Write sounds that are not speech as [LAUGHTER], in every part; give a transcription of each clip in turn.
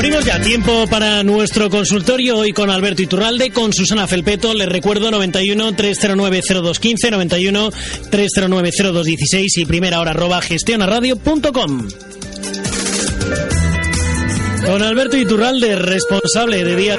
Abrimos ya tiempo para nuestro consultorio hoy con Alberto Iturralde, con Susana Felpeto. Les recuerdo 91 309 0215, 91 309 0216 y primera hora arroba gestionaradio.com. Con Alberto Iturralde, responsable de día.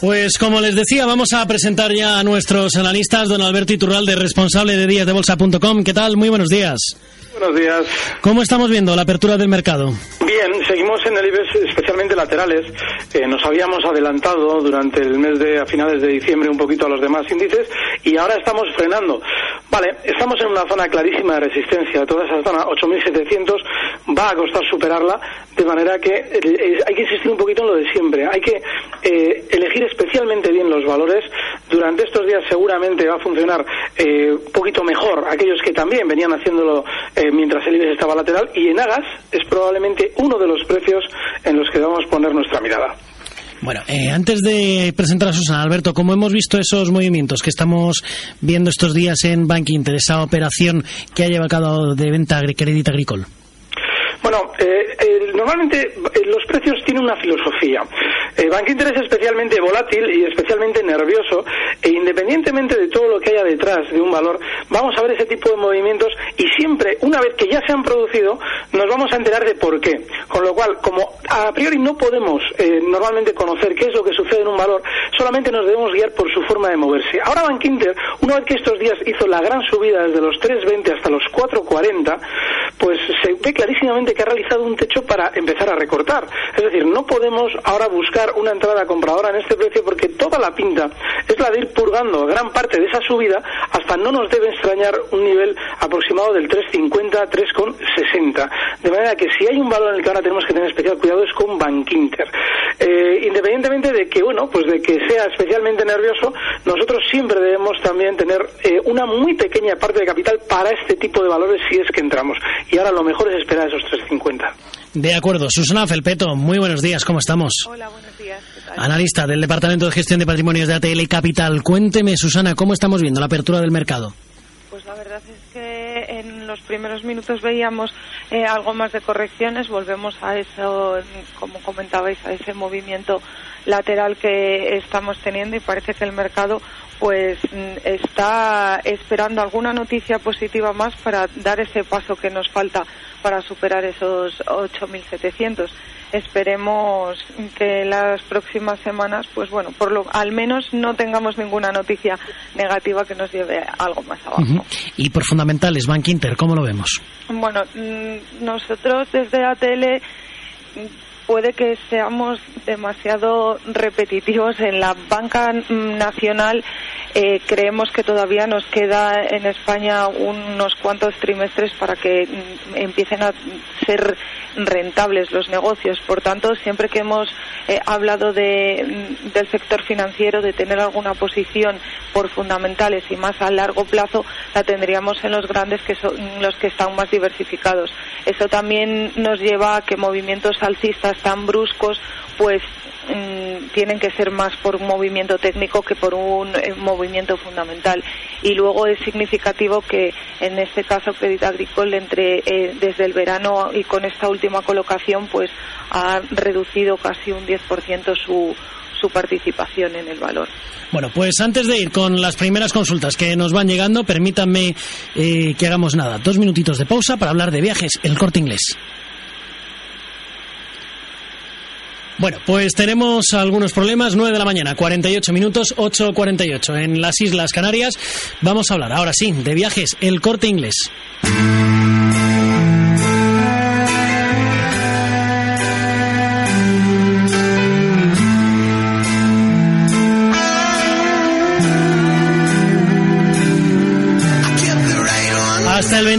Pues como les decía, vamos a presentar ya a nuestros analistas, don Alberto Iturralde, responsable de díasdebolsa.com. ¿Qué tal? Muy buenos días. Buenos días. ¿Cómo estamos viendo la apertura del mercado? Bien, seguimos en el IBEX, especialmente laterales. Eh, nos habíamos adelantado durante el mes de a finales de diciembre un poquito a los demás índices y ahora estamos frenando. Vale, estamos en una zona clarísima de resistencia. Toda esa zona, 8.700, va a costar superarla, de manera que eh, hay que insistir un poquito en lo de siempre. Hay que eh, elegir especialmente bien los valores. Durante estos días seguramente va a funcionar un poquito mejor aquellos que también venían haciéndolo mientras el IBEX estaba lateral y en Agas es probablemente uno de los precios en los que vamos a poner nuestra mirada. Bueno, eh, antes de presentar a Susana, Alberto, ¿cómo hemos visto esos movimientos que estamos viendo estos días en Bank Inter, esa operación que ha llevado a cabo de venta crédito agrícola? Bueno, eh, eh, normalmente eh, los precios tienen una filosofía. El Bank Inter es especialmente volátil y especialmente nervioso e independientemente de todo lo que haya detrás de un valor, vamos a ver ese tipo de movimientos y siempre, una vez que ya se han producido, nos vamos a enterar de por qué. Con lo cual, como a priori no podemos normalmente conocer qué es lo que sucede en un valor, solamente nos debemos guiar por su forma de moverse. Ahora Bank Inter, una vez que estos días hizo la gran subida desde los 3.20 hasta los 4.40, pues se ve clarísimamente que ha realizado un techo para empezar a recortar. Es decir, no podemos ahora buscar una entrada compradora en este precio porque toda la pinta es la de ir purgando gran parte de esa subida hasta no nos debe extrañar un nivel aproximado del 3,50, 3,60. De manera que si hay un valor en el que ahora tenemos que tener especial cuidado es con Bankinter. Eh, independientemente de que, bueno, pues de que sea especialmente nervioso, nosotros siempre debemos también tener eh, una muy pequeña parte de capital para este tipo de valores si es que entramos. Y ahora lo mejor es esperar esos 3,50. De acuerdo. Susana Felpeto, muy buenos días, ¿cómo estamos? Hola, buenos días. Analista del Departamento de Gestión de Patrimonios de ATL Capital. Cuénteme, Susana, ¿cómo estamos viendo la apertura del mercado? Pues la verdad es que en los primeros minutos veíamos eh, algo más de correcciones. Volvemos a eso, como comentabais, a ese movimiento lateral que estamos teniendo y parece que el mercado pues mm, está esperando alguna noticia positiva más para dar ese paso que nos falta para superar esos 8.700. Esperemos que las próximas semanas, pues bueno, por lo al menos no tengamos ninguna noticia negativa que nos lleve algo más abajo. Y por fundamentales, Bank Inter, ¿cómo lo vemos? Bueno, mm, nosotros desde ATL puede que seamos demasiado repetitivos en la banca nacional. Eh, creemos que todavía nos queda en España unos cuantos trimestres para que mm, empiecen a ser rentables los negocios. Por tanto, siempre que hemos eh, hablado de, mm, del sector financiero, de tener alguna posición por fundamentales y más a largo plazo, la tendríamos en los grandes que son los que están más diversificados. Eso también nos lleva a que movimientos alcistas tan bruscos, pues mm, tienen que ser más por un movimiento técnico que por un eh, movimiento fundamental. Y luego es significativo que en este caso Crédito Agricole entre eh, desde el verano y con esta última colocación pues ha reducido casi un 10% su su participación en el valor. Bueno, pues antes de ir con las primeras consultas que nos van llegando, permítanme eh, que hagamos nada, dos minutitos de pausa para hablar de viajes, el corte inglés. Bueno, pues tenemos algunos problemas. 9 de la mañana, 48 minutos, 8.48 en las Islas Canarias. Vamos a hablar ahora sí de viajes, el corte inglés.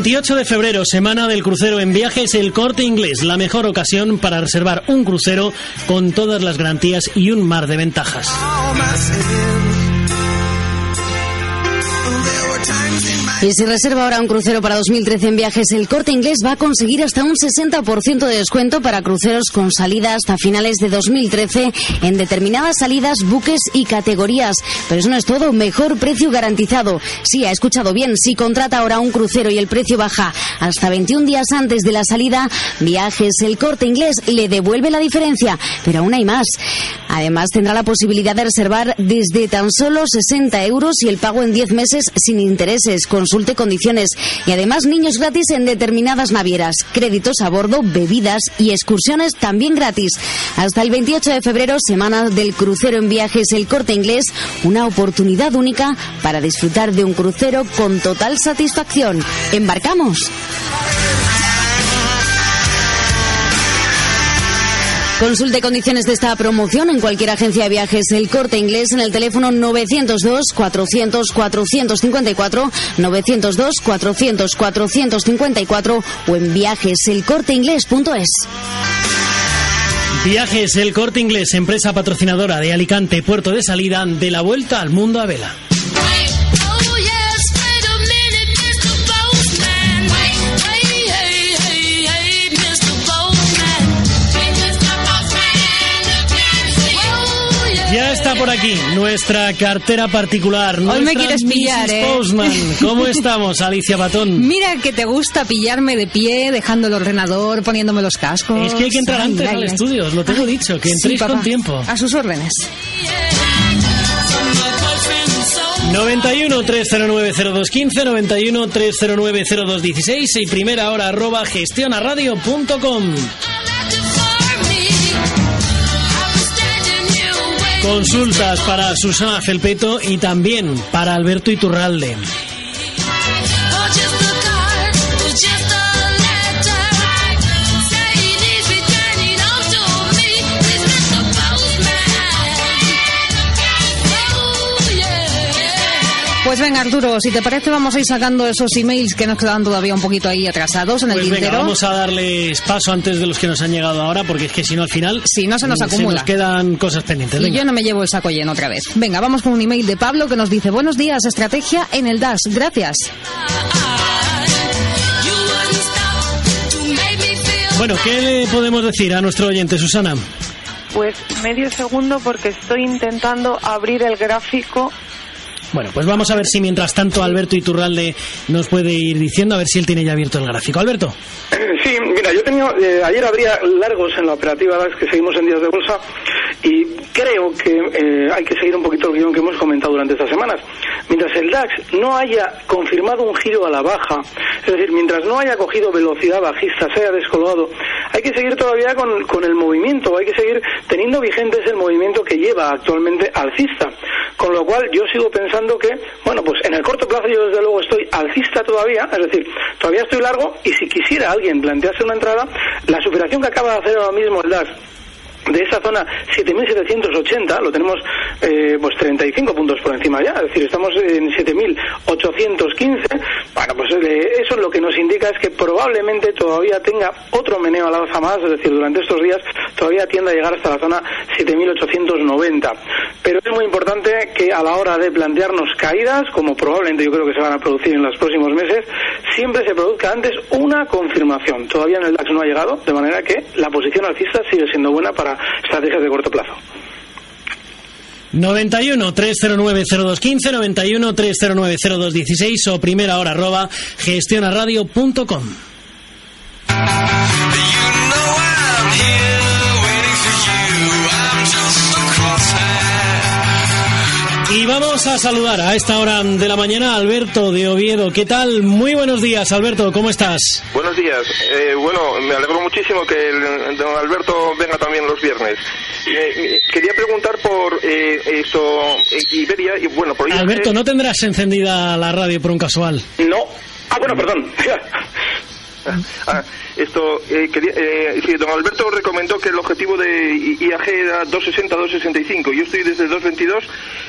28 de febrero, semana del crucero en viajes El Corte Inglés, la mejor ocasión para reservar un crucero con todas las garantías y un mar de ventajas. Y si reserva ahora un crucero para 2013 en viajes, el corte inglés va a conseguir hasta un 60% de descuento para cruceros con salida hasta finales de 2013 en determinadas salidas, buques y categorías. Pero eso no es todo, mejor precio garantizado. Sí, ha escuchado bien, si contrata ahora un crucero y el precio baja hasta 21 días antes de la salida, viajes, el corte inglés le devuelve la diferencia. Pero aún hay más. Además, tendrá la posibilidad de reservar desde tan solo 60 euros y el pago en 10 meses sin intereses. Con consulte condiciones y además niños gratis en determinadas navieras, créditos a bordo, bebidas y excursiones también gratis. Hasta el 28 de febrero, semana del crucero en viajes El Corte Inglés, una oportunidad única para disfrutar de un crucero con total satisfacción. ¿Embarcamos? Consulte condiciones de esta promoción en cualquier agencia de viajes El Corte Inglés en el teléfono 902 400 454 902 400 454 o en viajeselcorteinglés.es. Viajes El Corte Inglés, empresa patrocinadora de Alicante, puerto de salida de la vuelta al mundo a vela. Está por aquí nuestra cartera particular. Hoy me quieres pillar, ¿eh? Postman. [LAUGHS] ¿Cómo estamos, Alicia Batón? Mira que te gusta pillarme de pie, dejando el ordenador, poniéndome los cascos. Es que hay que entrar Ay, antes ay, al ay. estudio, os lo tengo dicho, que Sí, entréis papá. con tiempo. A sus órdenes. 91 309 0215 91 309 0216 y primera hora arroba gestionaradio.com. Consultas para Susana Felpeto y también para Alberto Iturralde. Pues venga, Arturo, si te parece, vamos a ir sacando esos emails que nos quedan todavía un poquito ahí atrasados en el Pues venga, tintero. vamos a darles paso antes de los que nos han llegado ahora, porque es que si no al final Sí, no se nos acumula. nos quedan cosas pendientes. Y Venga. yo no me llevo el saco lleno otra vez. Venga, vamos con un email de Pablo que nos dice: Buenos días, estrategia en el DAS. Gracias. Bueno, ¿qué le podemos decir a nuestro oyente, Susana? Pues medio segundo porque estoy intentando abrir el gráfico. Bueno, pues vamos a ver si mientras tanto Alberto Iturralde nos puede ir diciendo, a ver si él tiene ya abierto el gráfico. Alberto. [CLEARS THROAT] Sí, mira, yo tenía, eh, ayer habría largos en la operativa DAX que seguimos en días de bolsa y creo que eh, hay que seguir un poquito el guion que hemos comentado durante estas semanas. Mientras el DAX no haya confirmado un giro a la baja, es decir, mientras no haya cogido velocidad bajista, se haya descolgado, hay que seguir todavía con, con el movimiento, hay que seguir teniendo vigente ese movimiento que lleva actualmente alcista. Con lo cual yo sigo pensando que, bueno, pues en el corto plazo yo desde luego estoy alcista todavía, es decir, todavía estoy largo y si quisiera alguien plantearse una entrada, la superación que acaba de hacer ahora mismo el DAX de esa zona 7.780, lo tenemos eh, pues 35 puntos por encima ya, es decir, estamos en 7.815, bueno, pues eh, eso lo que nos indica es que probablemente todavía tenga otro meneo al alza más, es decir, durante estos días todavía tienda a llegar hasta la zona 7.890. Pero es muy importante que a la hora de plantearnos caídas, como probablemente yo creo que se van a producir en los próximos meses, siempre se produzca antes una confirmación. Todavía en el DAX no ha llegado, de manera que la posición alcista sigue siendo buena para estrategias de corto plazo. 91 309 0215 91 309 0216 o primera hora arroba gestionaradio.com. Y vamos a saludar a esta hora de la mañana a Alberto de Oviedo. ¿Qué tal? Muy buenos días, Alberto. ¿Cómo estás? Buenos días. Eh, bueno, me alegro muchísimo que el, don Alberto venga también los viernes. Eh, quería preguntar por eh, esto, eh, Iberia, y bueno, por Alberto, ¿no tendrás encendida la radio por un casual? No. Ah, bueno, perdón. [LAUGHS] Ah, esto, eh, quería, eh, don Alberto recomendó que el objetivo de IAG era 260-265. Yo estoy desde 222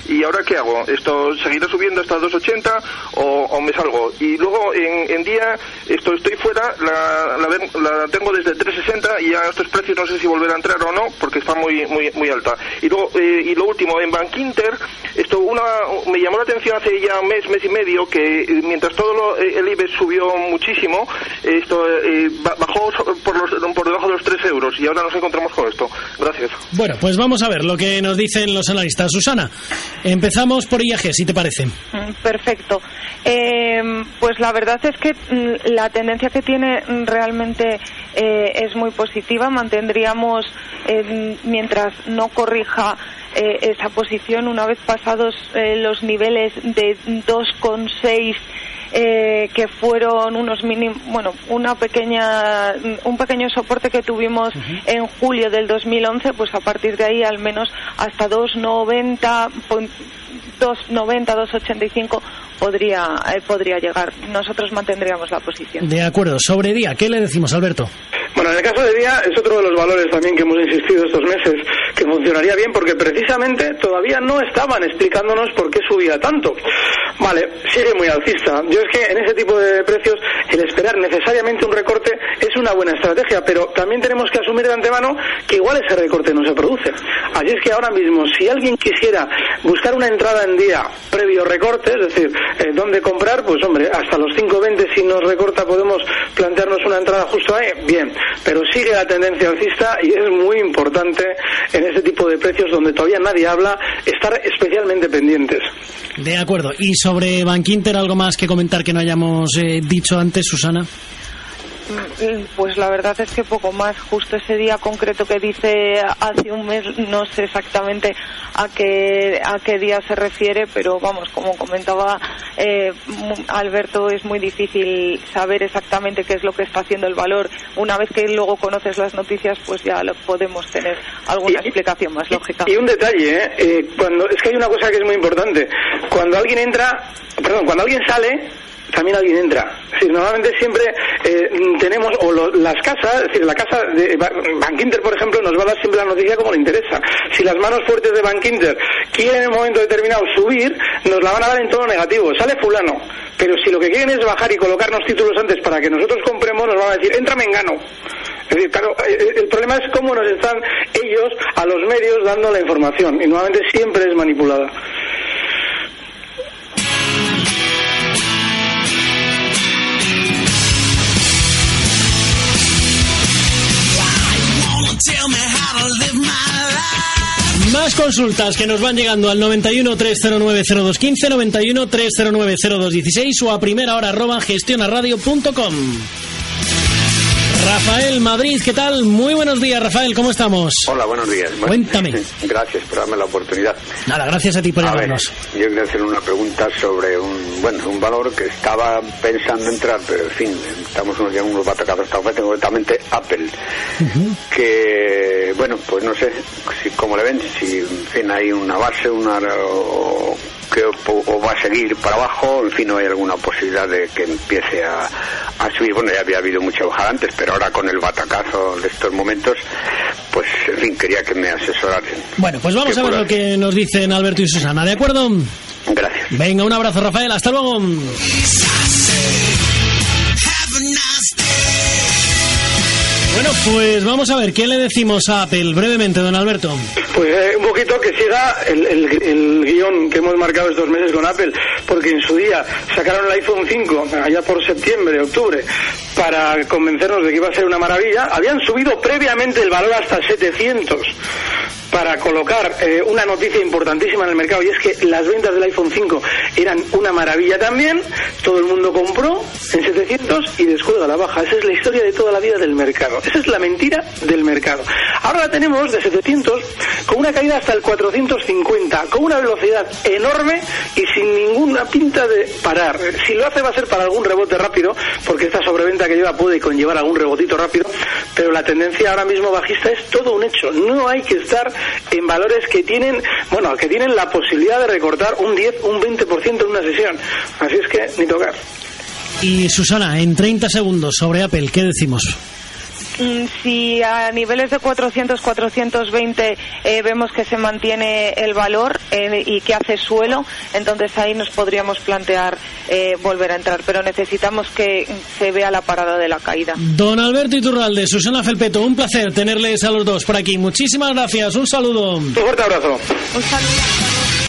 y ahora ¿qué hago? ¿Esto seguirá subiendo hasta 280 o, o me salgo? Y luego en, día esto estoy fuera, la, la, la tengo desde 360 y a estos precios no sé si volver a entrar o no porque está muy muy muy alta. Y luego eh, y lo último en Bankinter esto una me llamó la atención hace ya un mes mes y medio que mientras todo lo- eh, el IBEX subió muchísimo esto eh, bajó por los por debajo de los 3 euros y ahora nos encontramos con esto. Gracias. Bueno, pues vamos a ver lo que nos dicen los analistas. Susana, empezamos por IAG, si te parece. Mm, Perfecto. Eh, pues la verdad es que mm, la tendencia que tiene mm, realmente eh, es muy positiva. Mantendríamos, eh, mientras no corrija eh, esa posición, una vez pasados eh, los niveles de 2,6 eh, que fueron unos mínimos, bueno, una pequeña, un pequeño soporte que tuvimos en julio del 2011, pues a partir de ahí al menos hasta 2,90, pon- 2,90, 2,85 podría, eh, podría llegar. Nosotros mantendríamos la posición. De acuerdo, sobre día, ¿qué le decimos, Alberto? Bueno, en el caso de Día es otro de los valores también que hemos insistido estos meses que funcionaría bien porque precisamente todavía no estaban explicándonos por qué subía tanto. Vale, sigue muy alcista. Yo es que en ese tipo de precios el esperar necesariamente un recorte es una buena estrategia, pero también tenemos que asumir de antemano que igual ese recorte no se produce. Así es que ahora mismo, si alguien quisiera buscar una entrada en día previo recorte, es decir, eh, dónde comprar, pues hombre, hasta los 5.20 si nos recorta podemos plantearnos una entrada justo ahí, bien, pero sigue la tendencia alcista y es muy importante en este tipo de precios donde todavía nadie habla estar especialmente pendientes. De acuerdo. ¿Y sobre Bankinter algo más que comentar que no hayamos eh, dicho antes, Susana? Mm, Pues la verdad es que poco más. Justo ese día concreto que dice hace un mes, no sé exactamente a qué, a qué día se refiere, pero vamos, como comentaba eh, Alberto, es muy difícil saber exactamente qué es lo que está haciendo el valor. Una vez que luego conoces las noticias, pues ya lo podemos tener alguna Y- explicación más lógica. Y un detalle, ¿eh? Eh, cuando es que hay una cosa que es muy importante. Cuando alguien entra, perdón, cuando alguien sale, también alguien entra. Decir, normalmente siempre eh, tenemos, o lo- las casas, es decir, la casa de Ba- Bankinter, por ejemplo, nos va a dar siempre la noticia como le interesa. Si las manos fuertes de Bankinter quieren en un momento determinado subir, nos la van a dar en tono negativo. Sale fulano. Pero si lo que quieren es bajar y colocarnos títulos antes para que nosotros compremos, nos van a decir, entra Mengano. Es decir, claro, eh, eh, el problema es cómo nos están ellos a los medios dando la información y nuevamente siempre es manipulada. Más consultas que nos van llegando al 91 309 0215, 91 309 0216 o a primera hora arroba gestionaradio.com. Rafael Madrid, ¿qué tal? Muy buenos días, Rafael, ¿cómo estamos? Hola, buenos días. Cuéntame. Gracias por darme la oportunidad. Nada, gracias a ti por ver, llamarnos. yo quería hacer una pregunta sobre un, bueno, un valor que estaba pensando entrar, pero en fin, estamos unos unos batacados esta oferta, concretamente Apple, que, bueno, pues no sé si cómo le ven, si en fin hay una base, una o, que o, o va a seguir para abajo, en fin, no hay alguna posibilidad de que empiece a, a subir. Bueno, ya había habido mucha bajada antes, pero ahora con el batacazo de estos momentos, pues en fin, quería que me asesorasen. Bueno, pues vamos a ver lo que nos dicen Alberto y Susana, ¿de acuerdo? Gracias. Venga, un abrazo, Rafael, hasta luego. Pues vamos a ver, ¿qué le decimos a Apple brevemente, don Alberto? Pues eh, un poquito que siga el, el- el guion que hemos marcado estos meses con Apple, porque en su día sacaron el iPhone 5, allá por septiembre, octubre, para convencernos de que iba a ser una maravilla. Habían subido previamente el valor hasta 700 para colocar eh, una noticia importantísima en el mercado y es que las ventas del iPhone 5 eran una maravilla también, todo el mundo compró en 700 y descuelga la baja. Esa es la historia de toda la vida del mercado. Esa es la mentira del mercado. Ahora la tenemos de 700 con una caída hasta el 450, con una velocidad enorme y sin ninguna pinta de parar. Si lo hace va a ser para algún rebote rápido, porque esta sobreventa que lleva puede conllevar algún rebotito rápido, pero la tendencia ahora mismo bajista es todo un hecho. No hay que estar en valores que tienen, bueno, que tienen la posibilidad de recortar un 10, un 20% en una sesión. Así es que ni tocar. Y Susana, en 30 segundos sobre Apple, ¿qué decimos? Mm, Si a niveles de 400, 420 eh, vemos que se mantiene el valor eh, y que hace suelo, entonces ahí nos podríamos plantear eh, volver a entrar. Pero necesitamos que se vea la parada de la caída. Don Alberto Iturralde, Susana Felpeto, un placer tenerles a los dos por aquí. Muchísimas gracias, un saludo. Un fuerte abrazo. Un saludo.